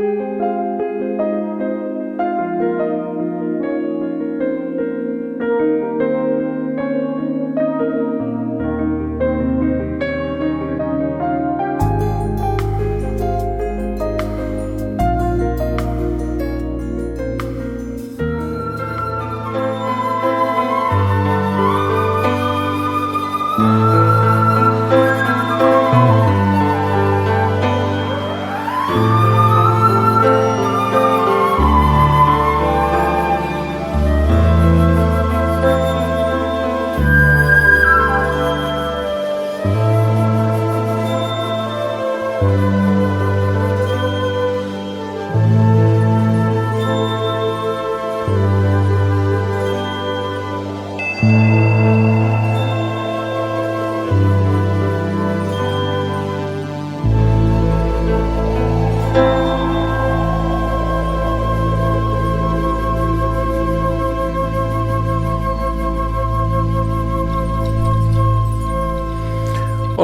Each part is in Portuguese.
Música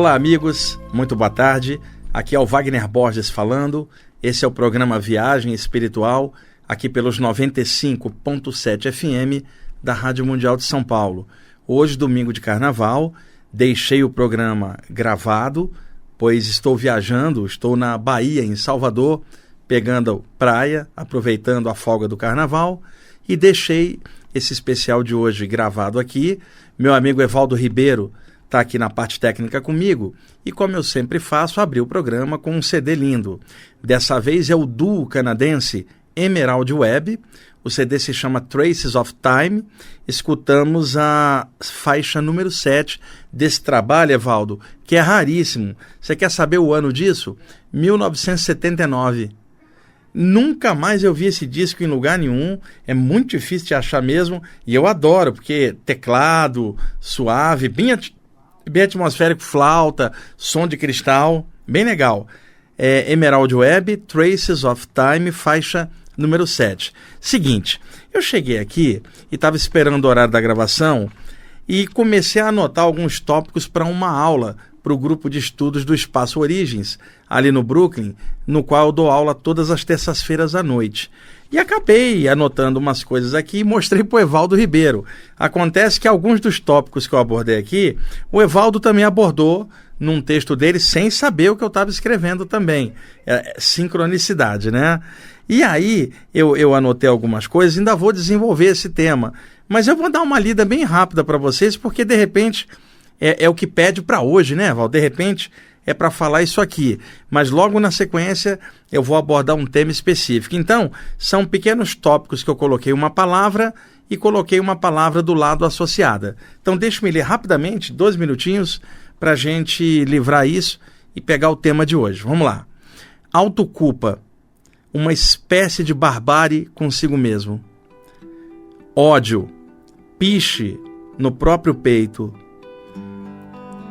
Olá, amigos, muito boa tarde. Aqui é o Wagner Borges falando. Esse é o programa Viagem Espiritual, aqui pelos 95.7 FM da Rádio Mundial de São Paulo. Hoje, domingo de carnaval, deixei o programa gravado, pois estou viajando, estou na Bahia, em Salvador, pegando praia, aproveitando a folga do carnaval e deixei esse especial de hoje gravado aqui. Meu amigo Evaldo Ribeiro está aqui na parte técnica comigo e, como eu sempre faço, abri o programa com um CD lindo. Dessa vez é o duo canadense Emerald Web. O CD se chama Traces of Time. Escutamos a faixa número 7 desse trabalho, Evaldo, que é raríssimo. Você quer saber o ano disso? 1979. Nunca mais eu vi esse disco em lugar nenhum. É muito difícil de achar mesmo. E eu adoro, porque teclado, suave, bem bem atmosférico, flauta, som de cristal, bem legal. É Emerald Web, Traces of Time, faixa número 7. Seguinte, eu cheguei aqui e estava esperando o horário da gravação e comecei a anotar alguns tópicos para uma aula para o grupo de estudos do Espaço Origens, ali no Brooklyn, no qual eu dou aula todas as terças-feiras à noite. E acabei anotando umas coisas aqui e mostrei para o Evaldo Ribeiro. Acontece que alguns dos tópicos que eu abordei aqui, o Evaldo também abordou num texto dele sem saber o que eu estava escrevendo também. É, sincronicidade, né? E aí eu, eu anotei algumas coisas, ainda vou desenvolver esse tema. Mas eu vou dar uma lida bem rápida para vocês, porque de repente é, é o que pede para hoje, né, Val? De repente é para falar isso aqui, mas logo na sequência eu vou abordar um tema específico. Então, são pequenos tópicos que eu coloquei uma palavra e coloquei uma palavra do lado associada. Então, deixe-me ler rapidamente, dois minutinhos, para a gente livrar isso e pegar o tema de hoje. Vamos lá. Autoculpa, uma espécie de barbárie consigo mesmo. Ódio, piche no próprio peito.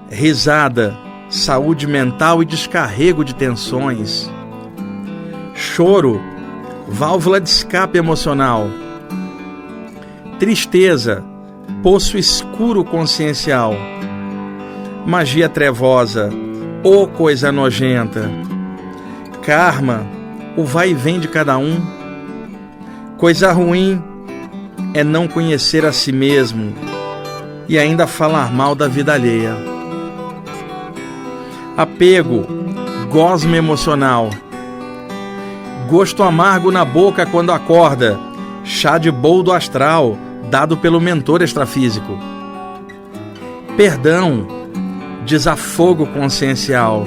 Risada, saúde mental e descarrego de tensões. Choro, válvula de escape emocional. Tristeza, poço escuro consciencial. Magia trevosa, ô oh coisa nojenta. Karma, o vai e vem de cada um. Coisa ruim é não conhecer a si mesmo e ainda falar mal da vida alheia apego, gosma emocional, gosto amargo na boca quando acorda, chá de boldo astral dado pelo mentor extrafísico, perdão, desafogo consciencial,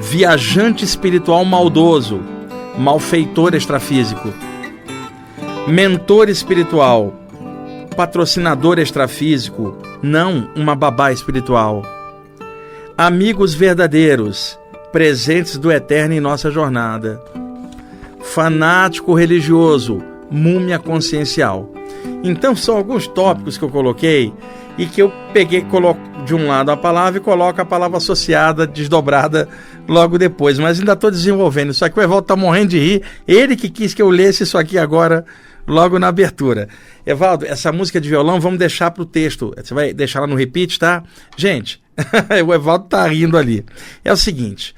viajante espiritual maldoso, malfeitor extrafísico, mentor espiritual, patrocinador extrafísico, não uma babá espiritual amigos verdadeiros, presentes do eterno em nossa jornada. Fanático religioso, múmia consciencial. Então são alguns tópicos que eu coloquei e que eu peguei coloco de um lado a palavra e coloco a palavra associada, desdobrada logo depois. Mas ainda estou desenvolvendo. Isso aqui o Evaldo está morrendo de rir. Ele que quis que eu lesse isso aqui agora, logo na abertura. Evaldo, essa música de violão vamos deixar para o texto. Você vai deixar lá no repeat, tá? Gente, o Evaldo tá rindo ali. É o seguinte: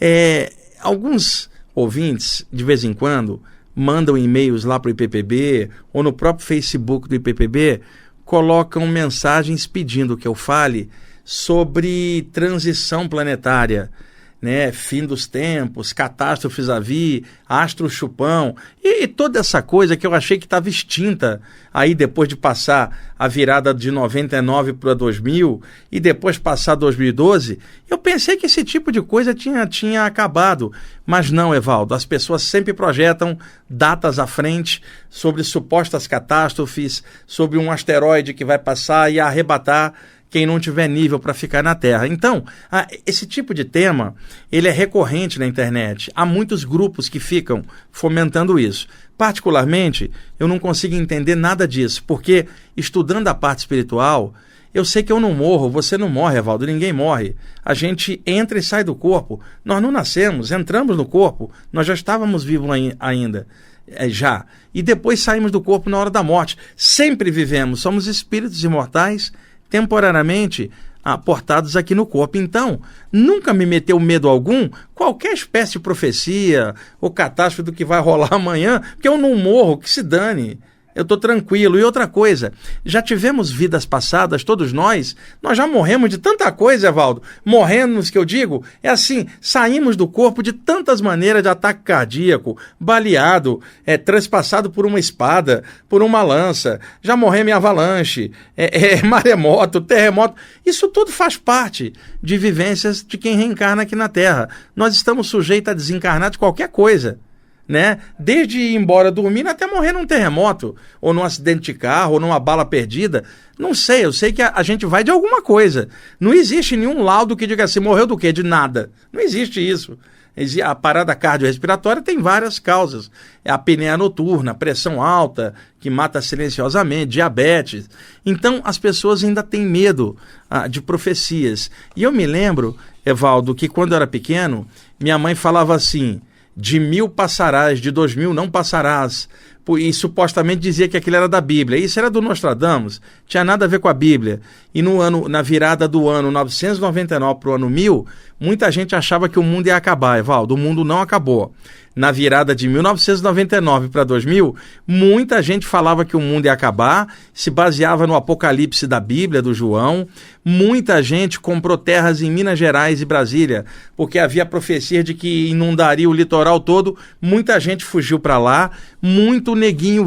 é, alguns ouvintes, de vez em quando, mandam e-mails lá para o IPPB ou no próprio Facebook do IPPB, colocam mensagens pedindo que eu fale sobre transição planetária né, fim dos tempos, catástrofes a vir, astro chupão e, e, toda essa coisa que eu achei que estava extinta aí depois de passar a virada de 99 para 2000 e depois passar 2012, eu pensei que esse tipo de coisa tinha, tinha acabado, mas não, Evaldo, as pessoas sempre projetam datas à frente sobre supostas catástrofes, sobre um asteroide que vai passar e arrebatar quem não tiver nível para ficar na Terra. Então, esse tipo de tema, ele é recorrente na internet. Há muitos grupos que ficam fomentando isso. Particularmente, eu não consigo entender nada disso, porque estudando a parte espiritual, eu sei que eu não morro, você não morre, Evaldo, ninguém morre. A gente entra e sai do corpo. Nós não nascemos, entramos no corpo, nós já estávamos vivos ainda. É, já. E depois saímos do corpo na hora da morte. Sempre vivemos, somos espíritos imortais temporariamente aportados aqui no corpo. Então, nunca me meteu medo algum qualquer espécie de profecia ou catástrofe do que vai rolar amanhã, porque eu não morro, que se dane eu estou tranquilo. E outra coisa, já tivemos vidas passadas, todos nós, nós já morremos de tanta coisa, Evaldo. Morremos, que eu digo, é assim, saímos do corpo de tantas maneiras de ataque cardíaco, baleado, é, transpassado por uma espada, por uma lança, já morremos em avalanche, é, é, maremoto, terremoto. Isso tudo faz parte de vivências de quem reencarna aqui na Terra. Nós estamos sujeitos a desencarnar de qualquer coisa né? Desde ir embora dormindo até morrer num terremoto, ou num acidente de carro, ou numa bala perdida. Não sei, eu sei que a, a, gente vai de alguma coisa. Não existe nenhum laudo que diga assim, morreu do quê? De nada. Não existe isso. A parada cardiorrespiratória tem várias causas. É a apneia noturna, pressão alta, que mata silenciosamente, diabetes. Então, as pessoas ainda têm medo ah, de profecias. E eu me lembro, Evaldo, que quando eu era pequeno, minha mãe falava assim: de mil passarás, de dois mil não passarás. E supostamente dizia que aquilo era da Bíblia. Isso era do Nostradamus, tinha nada a ver com a Bíblia. E no ano, na virada do ano 999 para o ano 1000, muita gente achava que o mundo ia acabar, Evaldo. O mundo não acabou na virada de 1999 para 2000, muita gente falava que o mundo ia acabar, se baseava no Apocalipse da Bíblia, do João. Muita gente comprou terras em Minas Gerais e Brasília, porque havia profecia de que inundaria o litoral todo. Muita gente fugiu para lá, muito neguinho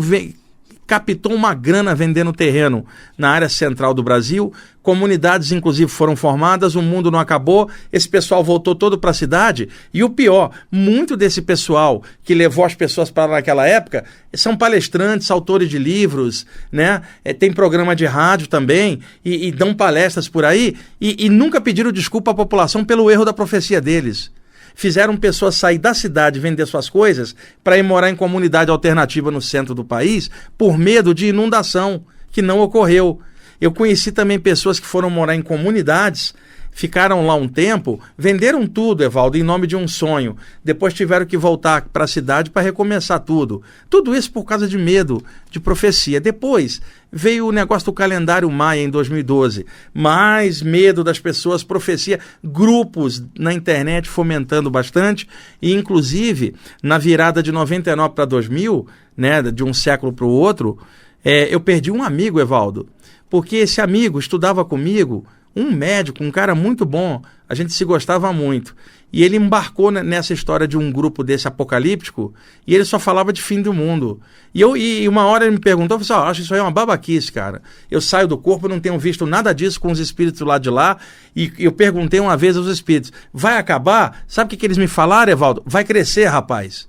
captou uma grana vendendo terreno na área central do Brasil. Comunidades, inclusive, foram formadas, o mundo não acabou, esse pessoal voltou todo para a cidade. E o pior, muito desse pessoal que levou as pessoas para naquela época são palestrantes, autores de livros, né? É, tem programa de rádio também, e, e dão palestras por aí, e, e nunca pediram desculpa à população pelo erro da profecia deles fizeram pessoas sair da cidade vender suas coisas para ir morar em comunidade alternativa no centro do país por medo de inundação, que não ocorreu. Eu conheci também pessoas que foram morar em comunidades ficaram lá um tempo, venderam tudo, Evaldo, em nome de um sonho. Depois tiveram que voltar para a cidade para recomeçar tudo. Tudo isso por causa de medo, de profecia. Depois veio o negócio do calendário Maia em 2012. Mais medo das pessoas, profecia, grupos na internet fomentando bastante, e inclusive na virada de 99 para 2000, né, de um século para o outro, é, eu perdi um amigo, Evaldo, porque esse amigo estudava comigo um médico, um cara muito bom, a gente se gostava muito. E ele embarcou nessa história de um grupo desse apocalíptico e ele só falava de fim do mundo. E, eu, e uma hora ele me perguntou, eu falei, oh, acho isso aí uma babaquice, cara. Eu saio do corpo, não tenho visto nada disso com os espíritos lá de lá. E eu perguntei uma vez aos espíritos, vai acabar? Sabe o que, que eles me falaram, Evaldo? Vai crescer, rapaz.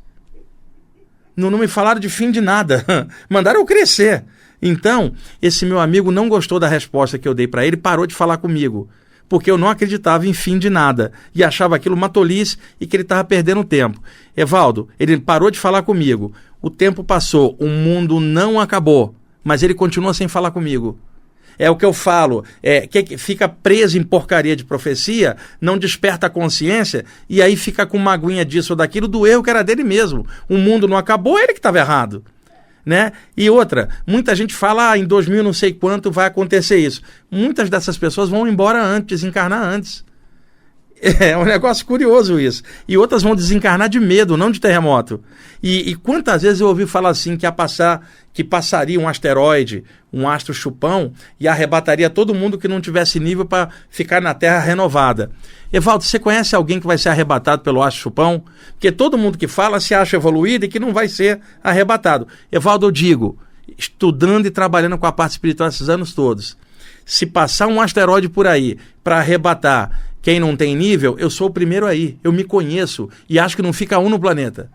Não, não me falaram de fim de nada. Mandaram eu crescer. Então, esse meu amigo não gostou da resposta que eu dei para ele, parou de falar comigo, porque eu não acreditava em fim de nada e achava aquilo uma tolice e que ele estava perdendo tempo. Evaldo, ele parou de falar comigo. O tempo passou, o mundo não acabou, mas ele continua sem falar comigo. É o que eu falo, é que fica preso em porcaria de profecia, não desperta a consciência e aí fica com uma aguinha disso ou daquilo do erro que era dele mesmo. O mundo não acabou, ele que estava errado né? E outra, muita gente fala, ah, em 2000 não sei quanto vai acontecer isso. Muitas dessas pessoas vão embora antes, encarnar antes. É um negócio curioso isso. E outras vão desencarnar de medo, não de terremoto. E, e quantas vezes eu ouvi falar assim que ia passar, que passaria um asteroide, um astro chupão, e arrebataria todo mundo que não tivesse nível para ficar na Terra renovada. Evaldo, você conhece alguém que vai ser arrebatado pelo astro chupão? Porque todo mundo que fala se acha evoluído e que não vai ser arrebatado. Evaldo, eu digo, estudando e trabalhando com a parte espiritual esses anos todos, se passar um asteroide por aí para arrebatar quem não tem nível, eu sou o primeiro aí. Eu me conheço e acho que não fica um no planeta.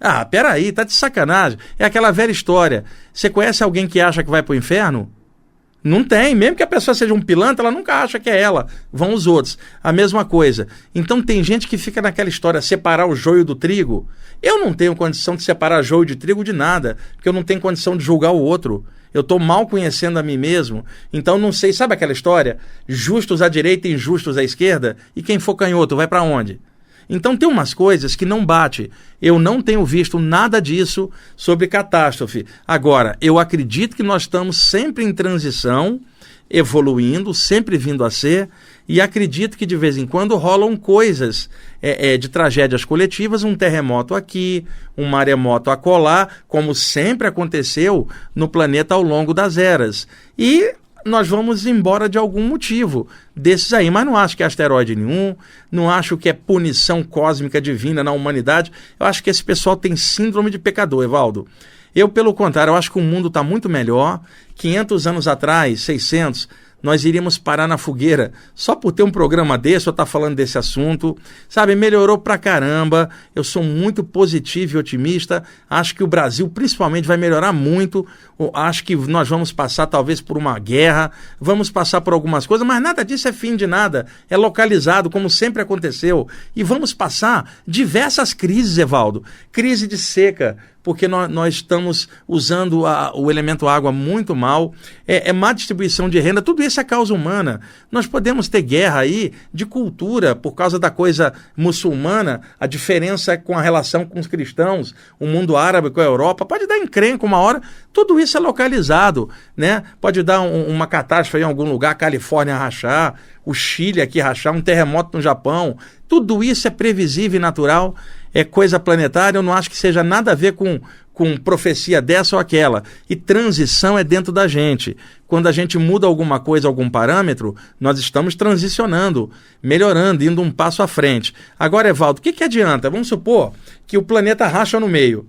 Ah, peraí, tá de sacanagem. É aquela velha história. Você conhece alguém que acha que vai pro inferno? Não tem. Mesmo que a pessoa seja um pilantra, ela nunca acha que é ela. Vão os outros. A mesma coisa. Então tem gente que fica naquela história, separar o joio do trigo. Eu não tenho condição de separar joio de trigo de nada, porque eu não tenho condição de julgar o outro. Eu estou mal conhecendo a mim mesmo, então não sei. Sabe aquela história? Justos à direita injustos à esquerda? E quem for canhoto vai para onde? Então tem umas coisas que não bate. Eu não tenho visto nada disso sobre catástrofe. Agora, eu acredito que nós estamos sempre em transição, evoluindo, sempre vindo a ser, e acredito que de vez em quando rolam coisas é, é, de tragédias coletivas, um terremoto aqui, um maremoto acolá, como sempre aconteceu no planeta ao longo das eras. E nós vamos embora de algum motivo desses aí, mas não acho que é asteroide nenhum, não acho que é punição cósmica divina na humanidade. Eu acho que esse pessoal tem síndrome de pecador, Evaldo. Eu, pelo contrário, eu acho que o mundo está muito melhor. 500 anos atrás, 600, nós iríamos parar na fogueira só por ter um programa desse ou estar tá falando desse assunto. Sabe, melhorou pra caramba. Eu sou muito positivo e otimista. Acho que o Brasil, principalmente, vai melhorar muito. Acho que nós vamos passar, talvez, por uma guerra, vamos passar por algumas coisas, mas nada disso é fim de nada. É localizado, como sempre aconteceu. E vamos passar diversas crises, Evaldo. Crise de seca, porque nós, nós estamos usando a, o elemento água muito mal, é, é má distribuição de renda, tudo isso é causa humana. Nós podemos ter guerra aí de cultura por causa da coisa muçulmana, a diferença com a relação com os cristãos, o mundo árabe com a Europa, pode dar encrenca uma hora, tudo isso é localizado, né? Pode dar um, uma catástrofe em algum lugar, a Califórnia rachar, o Chile aqui rachar, um terremoto no Japão, tudo isso é previsível e natural é coisa planetária, eu não acho que seja nada a ver com, com profecia dessa ou aquela. E transição é dentro da gente. Quando a gente muda alguma coisa, algum parâmetro, nós estamos transicionando, melhorando, indo um passo à frente. Agora, Evaldo, o que, que adianta? Vamos supor que o planeta racha no meio.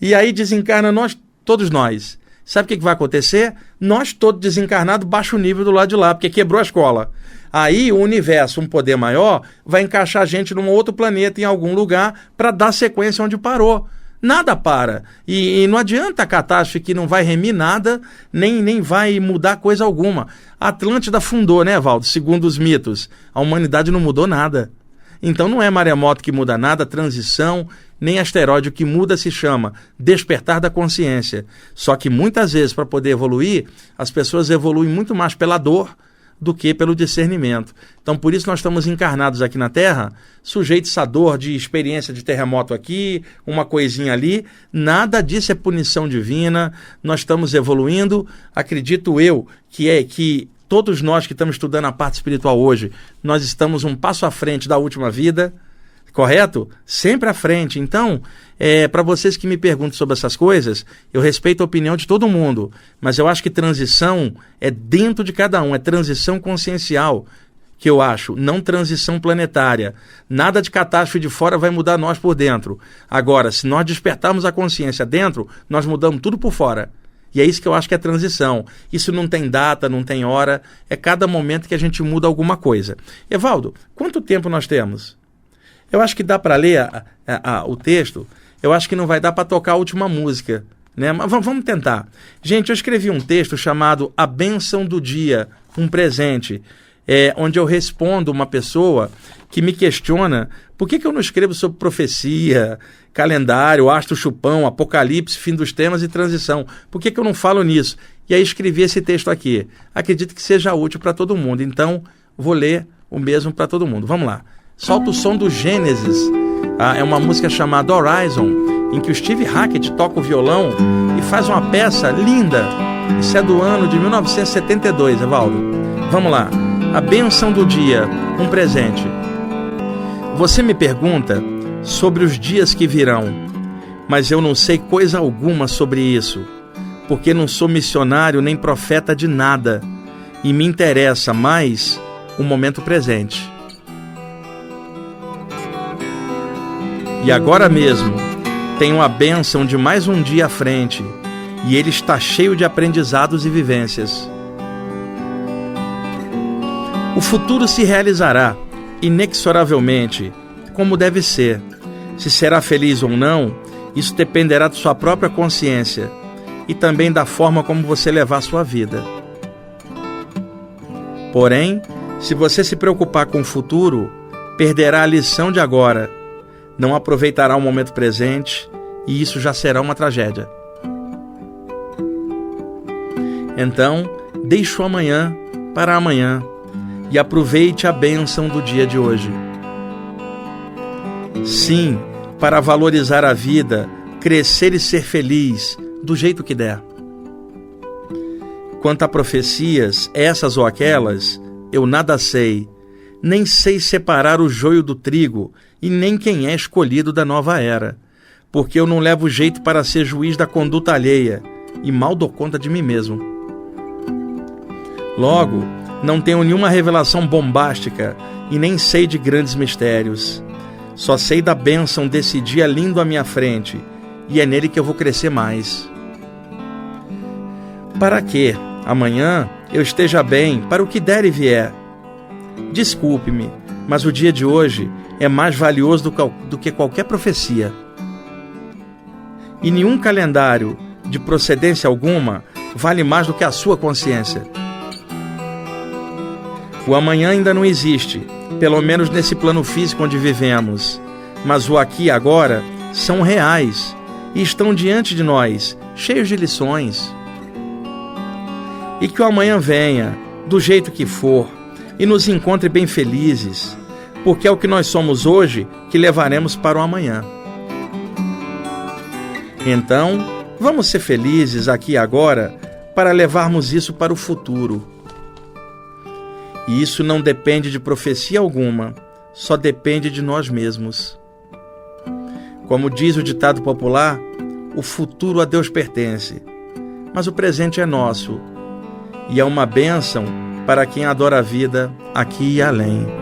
E aí desencarna nós, todos nós. Sabe o que, que vai acontecer? Nós, todos desencarnados, baixo nível do lado de lá, porque quebrou a escola. Aí o universo, um poder maior, vai encaixar a gente num outro planeta, em algum lugar, para dar sequência onde parou. Nada para. E, e, não adianta a catástrofe que não vai remir nada, nem, nem vai mudar coisa alguma. A Atlântida fundou, né, Valdo? Segundo os mitos. A humanidade não mudou nada. Então não é maremoto que muda nada, transição, nem asteroide. O que muda se chama despertar da consciência. Só que muitas vezes, para poder evoluir, as pessoas evoluem muito mais pela dor do que pelo discernimento. Então, por isso nós estamos encarnados aqui na Terra, sujeitos a dor de experiência de terremoto aqui, uma coisinha ali. Nada disso é punição divina. Nós estamos evoluindo. Acredito eu que é que todos nós que estamos estudando a parte espiritual hoje, nós estamos um passo à frente da última vida correto? Sempre à frente. Então, é, para vocês que me perguntam sobre essas coisas, eu respeito a opinião de todo mundo, mas eu acho que transição é dentro de cada um, é transição consciencial que eu acho, não transição planetária. Nada de catástrofe de fora vai mudar nós por dentro. Agora, se nós despertarmos a consciência dentro, nós mudamos tudo por fora. E é isso que eu acho que é transição. Isso não tem data, não tem hora, é cada momento que a gente muda alguma coisa. Evaldo, quanto tempo nós temos? Eu acho que dá para ler a, a, a, o texto, eu acho que não vai dar para tocar a última música. Né? Mas vamos tentar. Gente, eu escrevi um texto chamado A Bênção do Dia, um presente, é, onde eu respondo uma pessoa que me questiona por que, que eu não escrevo sobre profecia, calendário, astro chupão, apocalipse, fim dos temas e transição. Por que, que eu não falo nisso? E aí escrevi esse texto aqui. Acredito que seja útil para todo mundo. Então, vou ler o mesmo para todo mundo. Vamos lá solta o som do Gênesis. Ah, é uma música chamada Horizon, em que o Steve Hackett toca o violão e faz uma peça linda. Isso é do ano de 1972, Evaldo. Vamos lá. A benção do dia, um presente. Você me pergunta sobre os dias que virão, mas eu não sei coisa alguma sobre isso, porque não sou missionário nem profeta de nada e me interessa mais o momento presente. E agora mesmo tenho a bênção de mais um dia à frente e ele está cheio de aprendizados e vivências. O futuro se realizará inexoravelmente, como deve ser. Se será feliz ou não, isso dependerá de sua própria consciência e também da forma como você levar sua vida. Porém, se você se preocupar com o futuro, perderá a lição de agora, não aproveitará o momento presente e isso já será uma tragédia. Então, deixe o amanhã para amanhã e aproveite a bênção do dia de hoje. Sim, para valorizar a vida, crescer e ser feliz do jeito que der. Quanto a profecias, essas ou aquelas, eu nada sei, nem sei separar o joio do trigo e nem quem é escolhido da nova era, porque eu não levo jeito para ser juiz da conduta alheia e mal dou conta de mim mesmo. Logo, não tenho nenhuma revelação bombástica e nem sei de grandes mistérios. Só sei da bênção desse dia lindo à minha frente e é nele que eu vou crescer mais. Para que, amanhã, eu esteja bem para o que der e vier? Desculpe-me, mas o dia de hoje é mais valioso do, do que qualquer profecia. E nenhum calendário de procedência alguma vale mais do que a sua consciência. O amanhã ainda não existe, pelo menos nesse plano físico onde vivemos, mas o aqui e agora são reais e estão diante de nós, cheios de lições. E que o amanhã venha, do jeito que for, e nos encontre bem felizes, porque é o que nós somos hoje que levaremos para o amanhã. Então, vamos ser felizes aqui e agora para levarmos isso para o futuro. E isso não depende de profecia alguma, só depende de nós mesmos. Como diz o ditado popular, o futuro a Deus pertence, mas o presente é nosso e é uma bênção para quem adora a vida aqui e além.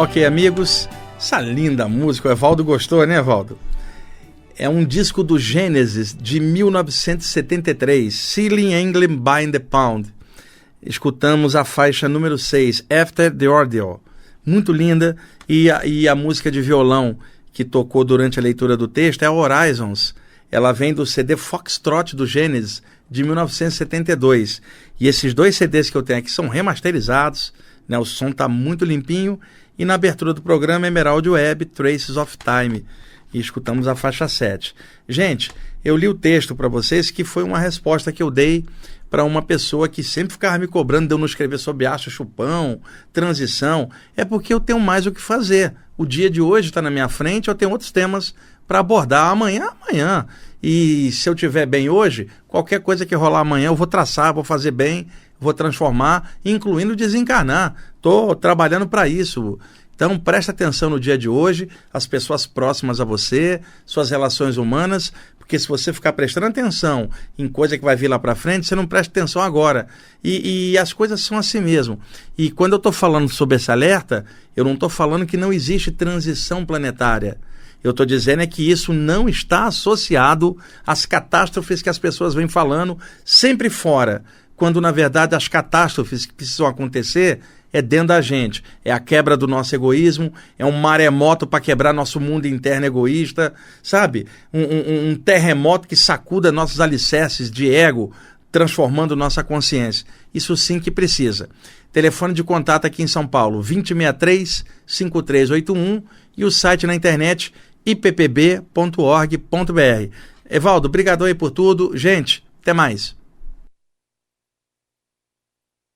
Ok, amigos, essa linda música, o Evaldo gostou, né, Evaldo? É um disco do Gênesis de 1973, Ceiling England by the Pound. Escutamos a faixa número 6, After the Ordeal. Muito linda. E a, e a música de violão que tocou durante a leitura do texto é Horizons. Ela vem do CD Foxtrot do Gênesis de 1972. E esses dois CDs que eu tenho aqui são remasterizados, né? o som está muito limpinho e na abertura do programa Emerald Web, Traces of Time. E escutamos a faixa 7. Gente, eu li o texto para vocês que foi uma resposta que eu dei para uma pessoa que sempre ficava me cobrando de eu não escrever sobre acho chupão, transição. É porque eu tenho mais o que fazer. O dia de hoje está na minha frente, eu tenho outros temas para abordar amanhã, amanhã. E se eu tiver bem hoje, qualquer coisa que rolar amanhã eu vou traçar, vou fazer bem vou transformar, incluindo desencarnar. Estou trabalhando para isso. Então preste atenção no dia de hoje, as pessoas próximas a você, suas relações humanas, porque se você ficar prestando atenção em coisa que vai vir lá para frente, você não presta atenção agora. E, e as coisas são assim mesmo. E quando eu estou falando sobre esse alerta, eu não estou falando que não existe transição planetária. Eu estou dizendo é que isso não está associado às catástrofes que as pessoas vêm falando sempre fora quando na verdade as catástrofes que precisam acontecer é dentro da gente. É a quebra do nosso egoísmo, é um maremoto para quebrar nosso mundo interno egoísta, sabe? Um, um, um, terremoto que sacuda nossos alicerces de ego, transformando nossa consciência. Isso sim que precisa. Telefone de contato aqui em São Paulo, 2063-5381 e o site na internet ippb.org.br. Evaldo, obrigado aí por tudo. Gente, até mais.